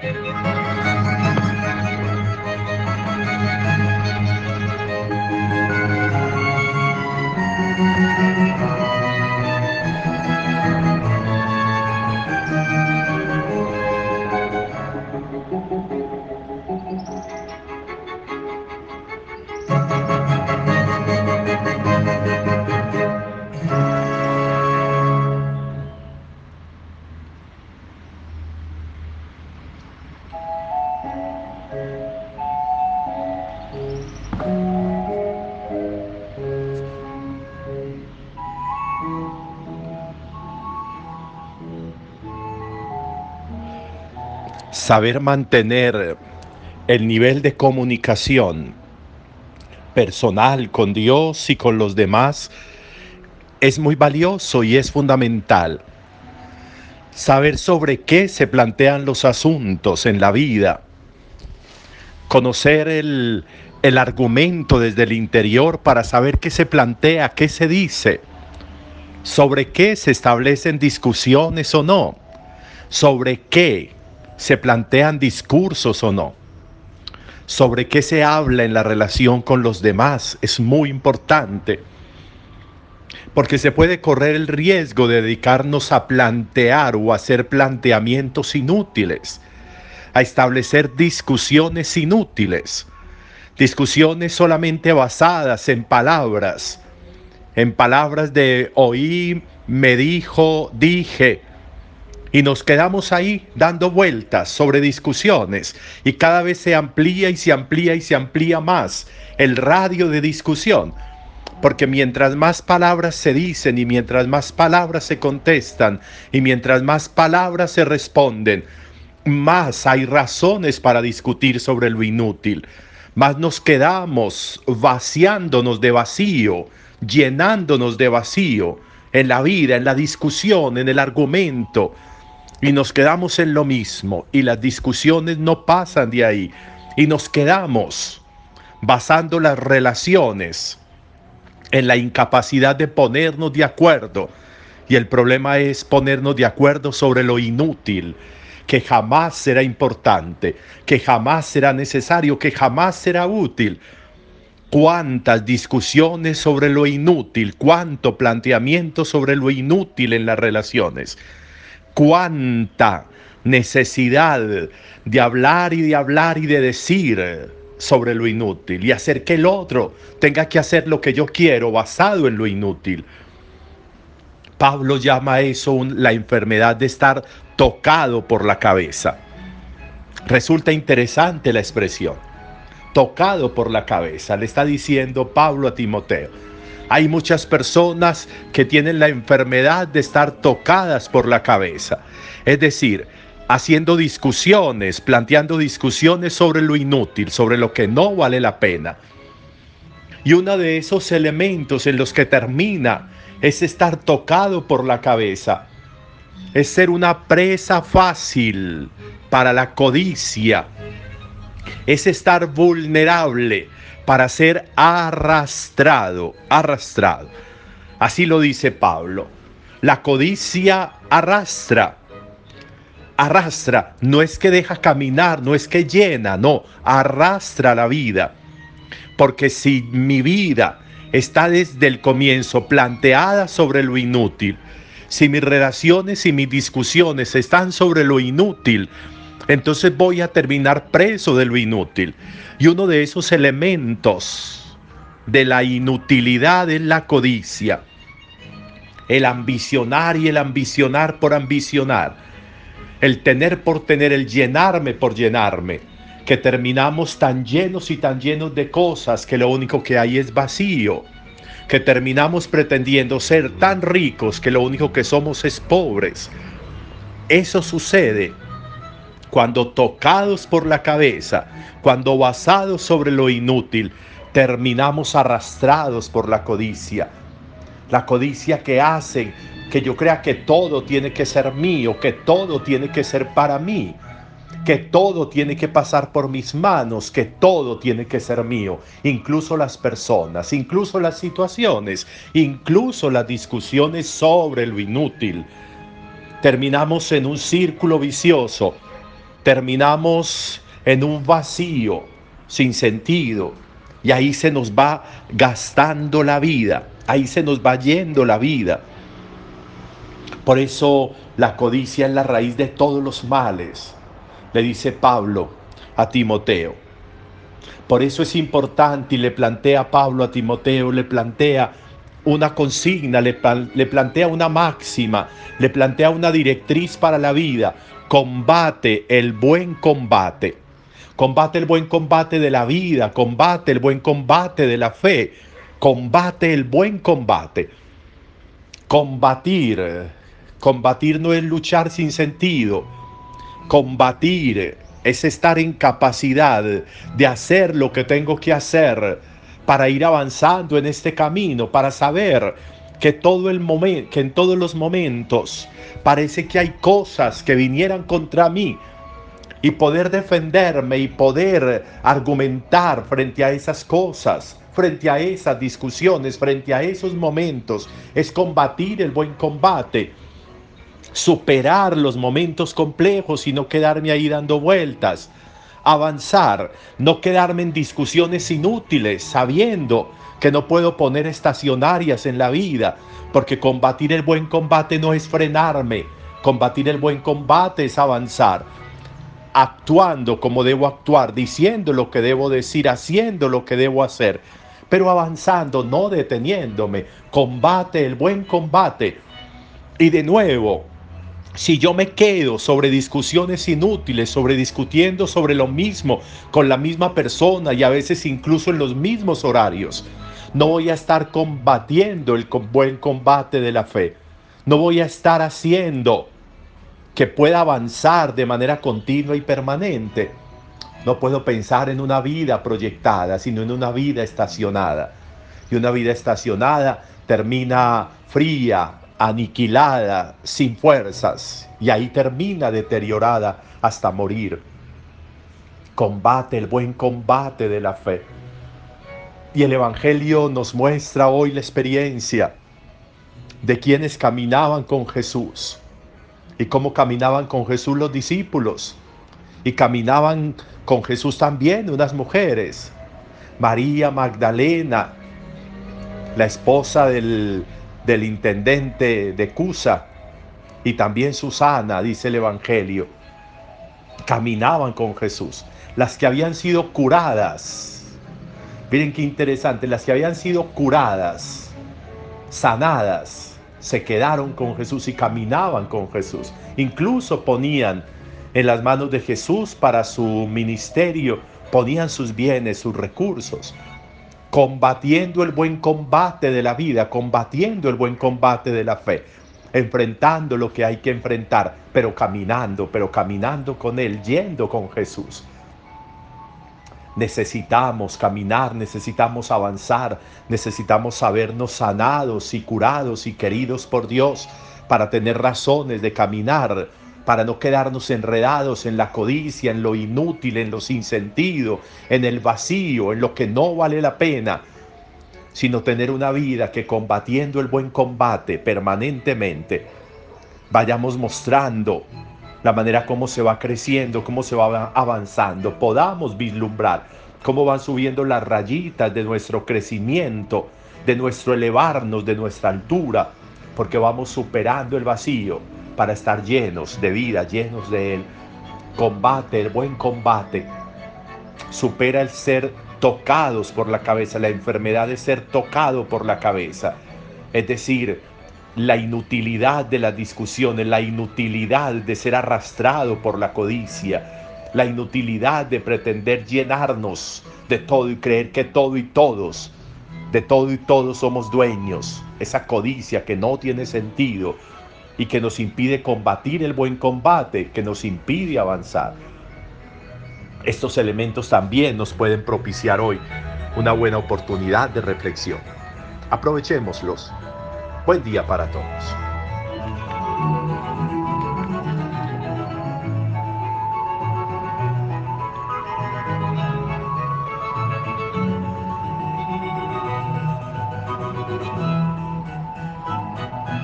Música saber mantener el nivel de comunicación personal con Dios y con los demás es muy valioso y es fundamental. Saber sobre qué se plantean los asuntos en la vida. Conocer el, el argumento desde el interior para saber qué se plantea, qué se dice. Sobre qué se establecen discusiones o no. Sobre qué se plantean discursos o no. Sobre qué se habla en la relación con los demás es muy importante. Porque se puede correr el riesgo de dedicarnos a plantear o hacer planteamientos inútiles, a establecer discusiones inútiles, discusiones solamente basadas en palabras, en palabras de oí, me dijo, dije, y nos quedamos ahí dando vueltas sobre discusiones y cada vez se amplía y se amplía y se amplía más el radio de discusión. Porque mientras más palabras se dicen y mientras más palabras se contestan y mientras más palabras se responden, más hay razones para discutir sobre lo inútil. Más nos quedamos vaciándonos de vacío, llenándonos de vacío en la vida, en la discusión, en el argumento, y nos quedamos en lo mismo y las discusiones no pasan de ahí. Y nos quedamos basando las relaciones en la incapacidad de ponernos de acuerdo. Y el problema es ponernos de acuerdo sobre lo inútil que jamás será importante, que jamás será necesario, que jamás será útil. Cuántas discusiones sobre lo inútil, cuánto planteamiento sobre lo inútil en las relaciones cuánta necesidad de hablar y de hablar y de decir sobre lo inútil y hacer que el otro tenga que hacer lo que yo quiero basado en lo inútil. Pablo llama eso la enfermedad de estar tocado por la cabeza. Resulta interesante la expresión. Tocado por la cabeza, le está diciendo Pablo a Timoteo. Hay muchas personas que tienen la enfermedad de estar tocadas por la cabeza. Es decir, haciendo discusiones, planteando discusiones sobre lo inútil, sobre lo que no vale la pena. Y uno de esos elementos en los que termina es estar tocado por la cabeza. Es ser una presa fácil para la codicia. Es estar vulnerable para ser arrastrado, arrastrado. Así lo dice Pablo. La codicia arrastra, arrastra, no es que deja caminar, no es que llena, no, arrastra la vida. Porque si mi vida está desde el comienzo planteada sobre lo inútil, si mis relaciones y mis discusiones están sobre lo inútil, entonces voy a terminar preso de lo inútil. Y uno de esos elementos de la inutilidad es la codicia. El ambicionar y el ambicionar por ambicionar. El tener por tener, el llenarme por llenarme. Que terminamos tan llenos y tan llenos de cosas que lo único que hay es vacío. Que terminamos pretendiendo ser tan ricos que lo único que somos es pobres. Eso sucede cuando tocados por la cabeza, cuando basados sobre lo inútil, terminamos arrastrados por la codicia. La codicia que hace que yo crea que todo tiene que ser mío, que todo tiene que ser para mí, que todo tiene que pasar por mis manos, que todo tiene que ser mío, incluso las personas, incluso las situaciones, incluso las discusiones sobre lo inútil. Terminamos en un círculo vicioso terminamos en un vacío sin sentido y ahí se nos va gastando la vida, ahí se nos va yendo la vida. Por eso la codicia es la raíz de todos los males, le dice Pablo a Timoteo. Por eso es importante y le plantea Pablo a Timoteo, le plantea una consigna, le, le, plantea una máxima, le plantea una directriz para la vida. Combate el buen combate. Combate el buen combate de la vida, combate el buen combate de la fe, combate el buen combate. Combatir, combatir no es luchar sin sentido. Combatir es estar en capacidad de hacer lo que tengo que hacer para ir avanzando en este camino, para saber que, todo el que en todos los momentos parece que hay cosas que vinieran contra mí y poder defenderme y poder argumentar frente a esas cosas, frente a esas discusiones, frente a esos momentos, es combatir el buen combate, superar los momentos complejos y no quedarme ahí dando vueltas avanzar, no quedarme en discusiones inútiles sabiendo que no puedo poner estacionarias en la vida, porque combatir el buen combate no es frenarme, combatir el buen combate es avanzar, actuando como debo actuar, diciendo lo que debo decir, haciendo lo que debo hacer, pero avanzando, no deteniéndome, combate el buen combate. Y de nuevo, si yo me quedo sobre discusiones inútiles, sobre discutiendo sobre lo mismo con la misma persona y a veces incluso en los mismos horarios, no voy a estar combatiendo el buen combate de la fe. No voy a estar haciendo que pueda avanzar de manera continua y permanente. No puedo pensar en una vida proyectada, sino en una vida estacionada. Y una vida estacionada termina fría, aniquilada, sin fuerzas, y ahí termina deteriorada hasta morir. Combate el buen combate de la fe. Y el Evangelio nos muestra hoy la experiencia de quienes caminaban con Jesús y cómo caminaban con Jesús los discípulos. Y caminaban con Jesús también unas mujeres. María Magdalena, la esposa del del intendente de Cusa y también Susana, dice el Evangelio, caminaban con Jesús. Las que habían sido curadas, miren qué interesante, las que habían sido curadas, sanadas, se quedaron con Jesús y caminaban con Jesús. Incluso ponían en las manos de Jesús para su ministerio, ponían sus bienes, sus recursos combatiendo el buen combate de la vida, combatiendo el buen combate de la fe, enfrentando lo que hay que enfrentar, pero caminando, pero caminando con Él, yendo con Jesús. Necesitamos caminar, necesitamos avanzar, necesitamos sabernos sanados y curados y queridos por Dios para tener razones de caminar para no quedarnos enredados en la codicia, en lo inútil, en lo sin sentido, en el vacío, en lo que no vale la pena, sino tener una vida que combatiendo el buen combate permanentemente, vayamos mostrando la manera como se va creciendo, cómo se va avanzando, podamos vislumbrar cómo van subiendo las rayitas de nuestro crecimiento, de nuestro elevarnos, de nuestra altura, porque vamos superando el vacío para estar llenos de vida, llenos de Él. Combate, el buen combate. Supera el ser tocados por la cabeza, la enfermedad de ser tocado por la cabeza. Es decir, la inutilidad de las discusiones, la inutilidad de ser arrastrado por la codicia, la inutilidad de pretender llenarnos de todo y creer que todo y todos, de todo y todos somos dueños. Esa codicia que no tiene sentido, y que nos impide combatir el buen combate, que nos impide avanzar. Estos elementos también nos pueden propiciar hoy una buena oportunidad de reflexión. Aprovechémoslos. Buen día para todos.